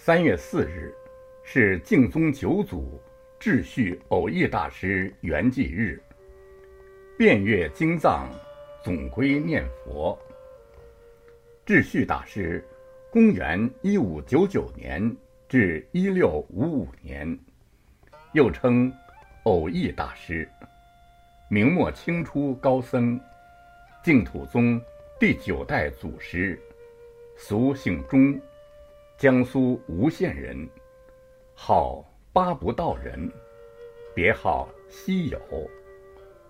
三月四日是净宗九祖智旭偶益大师圆寂日，遍阅经藏，总归念佛。智旭大师，公元一五九九年至一六五五年，又称偶益大师，明末清初高僧，净土宗第九代祖师，俗姓钟。江苏吴县人，号八不道人，别号西友，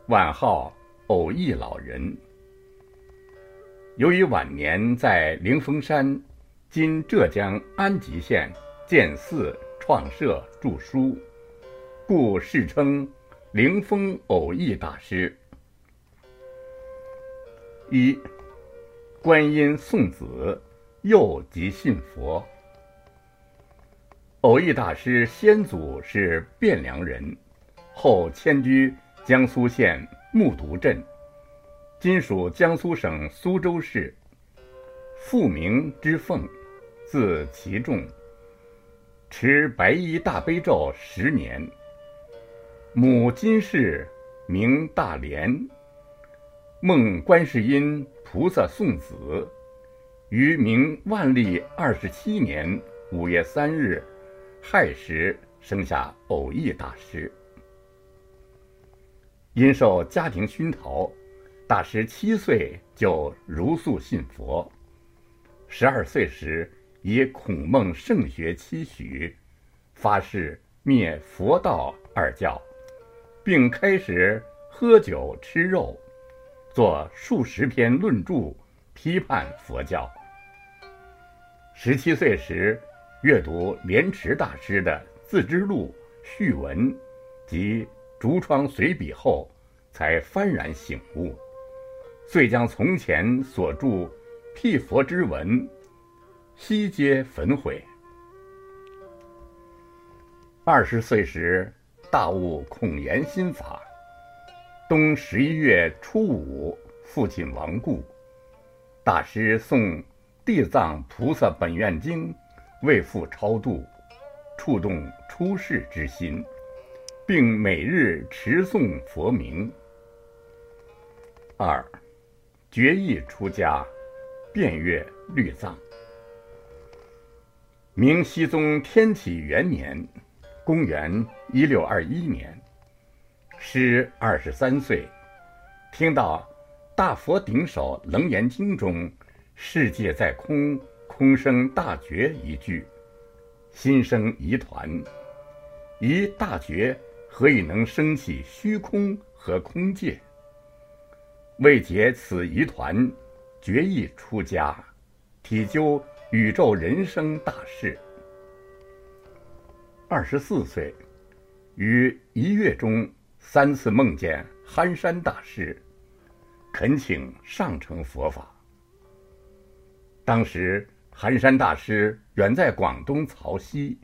晚号偶益老人。由于晚年在灵峰山（今浙江安吉县）建寺创社著书，故世称灵峰偶益大师。一，观音送子，幼即信佛。偶益大师先祖是汴梁人，后迁居江苏县木渎镇，今属江苏省苏州市。父名之凤，字其仲，持白衣大悲咒十年。母金氏名大莲，梦观世音菩萨送子，于明万历二十七年五月三日。亥时生下偶益大师，因受家庭熏陶，大师七岁就如素信佛。十二岁时，以孔孟圣学期许，发誓灭佛道二教，并开始喝酒吃肉，作数十篇论著，批判佛教。十七岁时。阅读莲池大师的《自知录》序文及《竹窗随笔》后，才幡然醒悟，遂将从前所著辟佛之文悉皆焚毁。二十岁时，大悟孔颜心法。冬十一月初五，父亲亡故，大师诵《地藏菩萨本愿经》。为父超度，触动出世之心，并每日持诵佛名。二，决意出家，遍阅律藏。明熹宗天启元年，公元一六二一年，师二十三岁，听到《大佛顶首楞严经》中“世界在空”。空生大觉一句，心生疑团。疑大觉何以能生起虚空和空界？为解此疑团，决意出家，体究宇宙人生大事。二十四岁，于一月中三次梦见憨山大师，恳请上乘佛法。当时。寒山大师远在广东曹溪，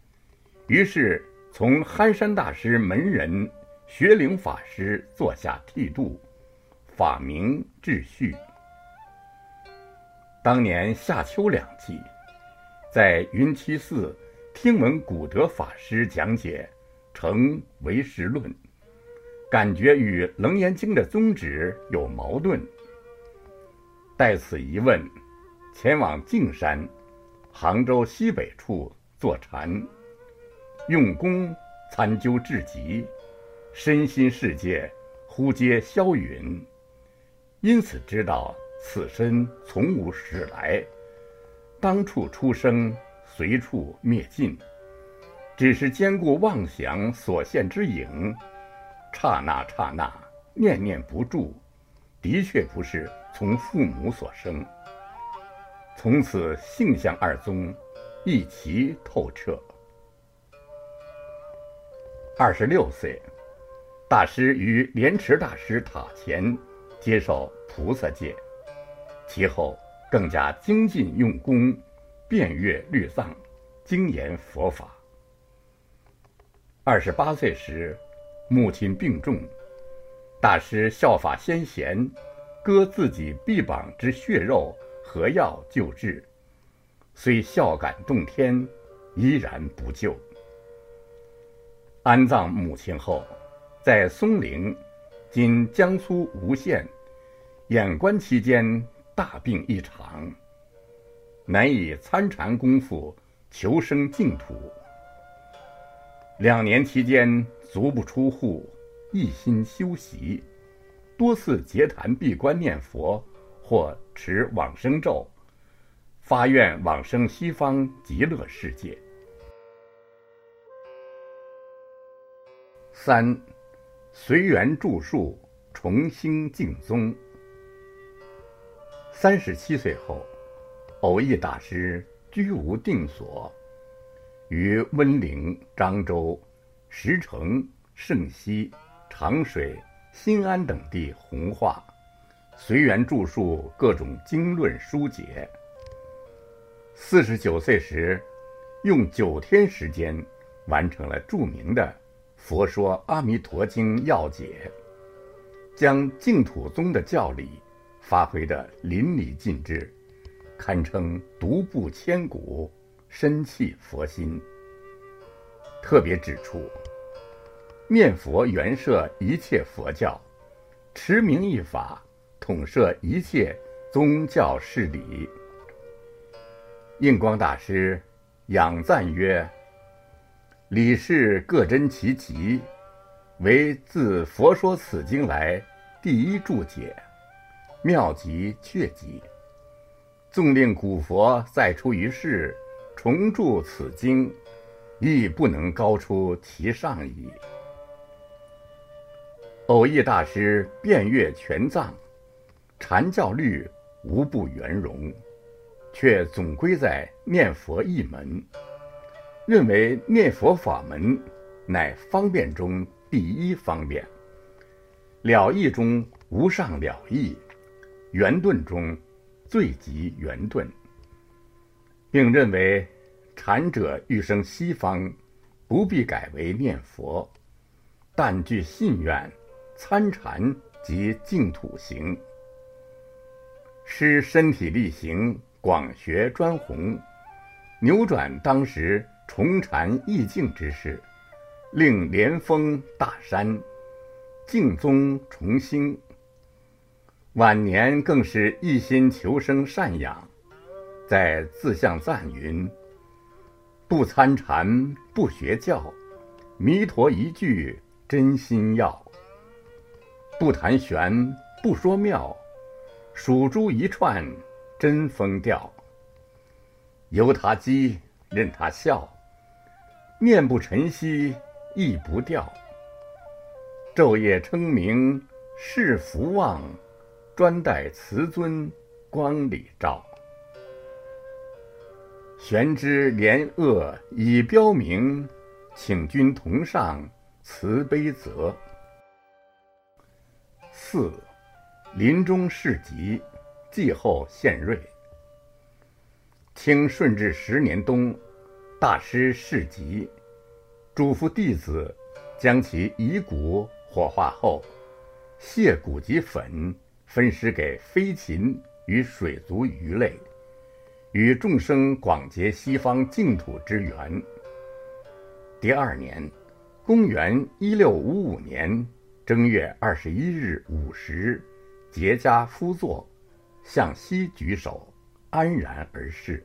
于是从寒山大师门人学灵法师座下剃度，法名智旭。当年夏秋两季，在云栖寺听闻古德法师讲解《成唯识论》，感觉与《楞严经》的宗旨有矛盾，带此疑问，前往径山。杭州西北处坐禅，用功参究至极，身心世界忽皆消陨，因此知道此身从无始来，当处出生，随处灭尽，只是兼顾妄想所现之影，刹那刹那，念念不住，的确不是从父母所生。从此，性相二宗一齐透彻。二十六岁，大师于莲池大师塔前接受菩萨戒，其后更加精进用功，遍阅律藏，精研佛法。二十八岁时，母亲病重，大师效法先贤，割自己臂膀之血肉。合药救治，虽孝感动天，依然不救。安葬母亲后，在松陵（今江苏吴县）掩观期间，大病一场，难以参禅功夫求生净土。两年期间，足不出户，一心修习，多次结坛闭关念佛，或持往生咒，发愿往生西方极乐世界。三，随缘著述，重新净宗。三十七岁后，偶益大师居无定所，于温陵、漳州、石城、胜溪、长水、新安等地弘化，随缘著述各种经论书解。四十九岁时，用九天时间完成了著名的。《佛说阿弥陀经》要解，将净土宗的教理发挥得淋漓尽致，堪称独步千古，深契佛心。特别指出，念佛原摄一切佛教，持名一法统摄一切宗教事理。印光大师仰赞曰。理事各真其极，为自佛说此经来第一注解，妙极确极。纵令古佛再出于世，重著此经，亦不能高出其上矣。偶益大师遍阅全藏，禅教律无不圆融，却总归在念佛一门。认为念佛法门乃方便中第一方便，了义中无上了义，圆顿中最极圆顿，并认为禅者欲生西方，不必改为念佛，但具信愿参禅及净土行，师身体力行，广学专弘，扭转当时。重禅意境之势，令连峰大山，净宗重兴。晚年更是一心求生善养，在自相赞云：“不参禅不学教，弥陀一句真心要；不谈玄不说妙，数珠一串真风调。由他讥，任他笑。”面不晨曦意不掉，昼夜称名是福旺，专待慈尊光里照。玄之廉恶已标明，请君同上慈悲泽。四，临终事急，继后献瑞。清顺治十年冬。大师事急，嘱咐弟子将其遗骨火化后，卸骨及粉分施给飞禽与水族鱼类，与众生广结西方净土之缘。第二年，公元一六五五年正月二十一日午时，结跏趺坐，向西举手，安然而逝。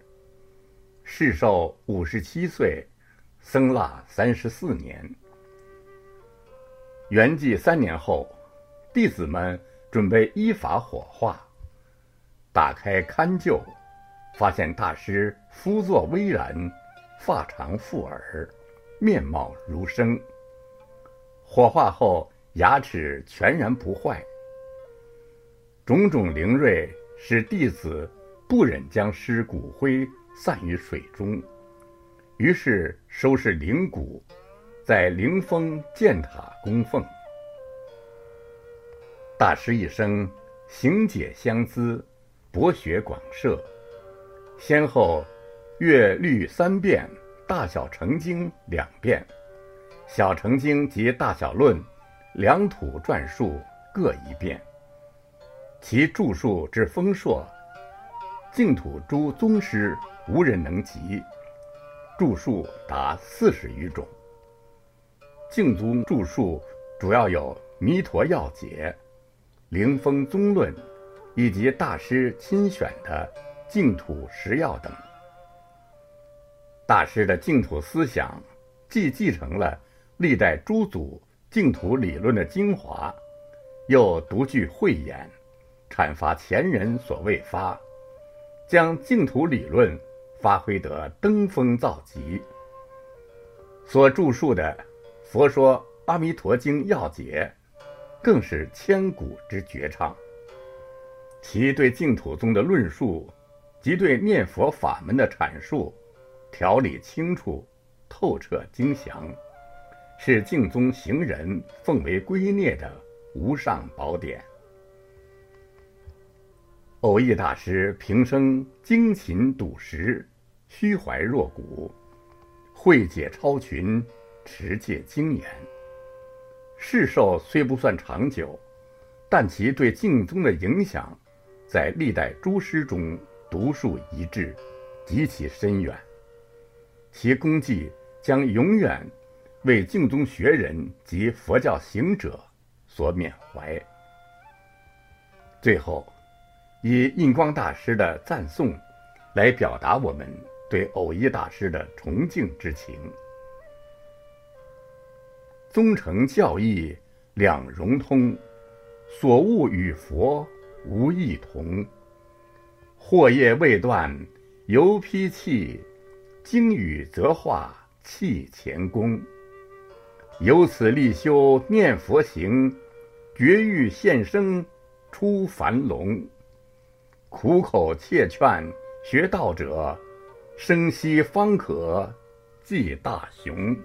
世寿五十七岁，僧腊三十四年。圆寂三年后，弟子们准备依法火化。打开龛臼，发现大师肤作巍然，发长覆耳，面貌如生。火化后，牙齿全然不坏。种种灵瑞使弟子不忍将尸骨灰。散于水中，于是收拾灵骨，在灵峰建塔供奉。大师一生行解相资，博学广摄，先后阅律三遍，大小成经两遍，小成经及大小论两土篆述各一遍。其著述之丰硕，净土诸宗师。无人能及，著述达四十余种。净宗著述主要有《弥陀要解》《灵峰宗论》，以及大师亲选的《净土十要》等。大师的净土思想，既继承了历代诸祖净土理论的精华，又独具慧眼，阐发前人所未发，将净土理论发挥得登峰造极。所著述的《佛说阿弥陀经要解》，更是千古之绝唱。其对净土宗的论述及对念佛法门的阐述。条理清楚、透彻精详，是净宗行人奉为圭臬的无上宝典。偶益大师平生精勤笃实，虚怀若谷，慧解超群，持戒精严。世寿虽不算长久，但其对净宗的影响，在历代诸师中独树一帜，极其深远。其功绩将永远为净宗学人及佛教行者所缅怀。最后，以印光大师的赞颂，来表达我们对偶一大师的崇敬之情。宗成教义两融通，所悟与佛无异同。惑业未断，犹披气。经语则化气前功，由此立修念佛行，绝欲现生出凡龙。苦口切劝学道者，生息方可济大雄。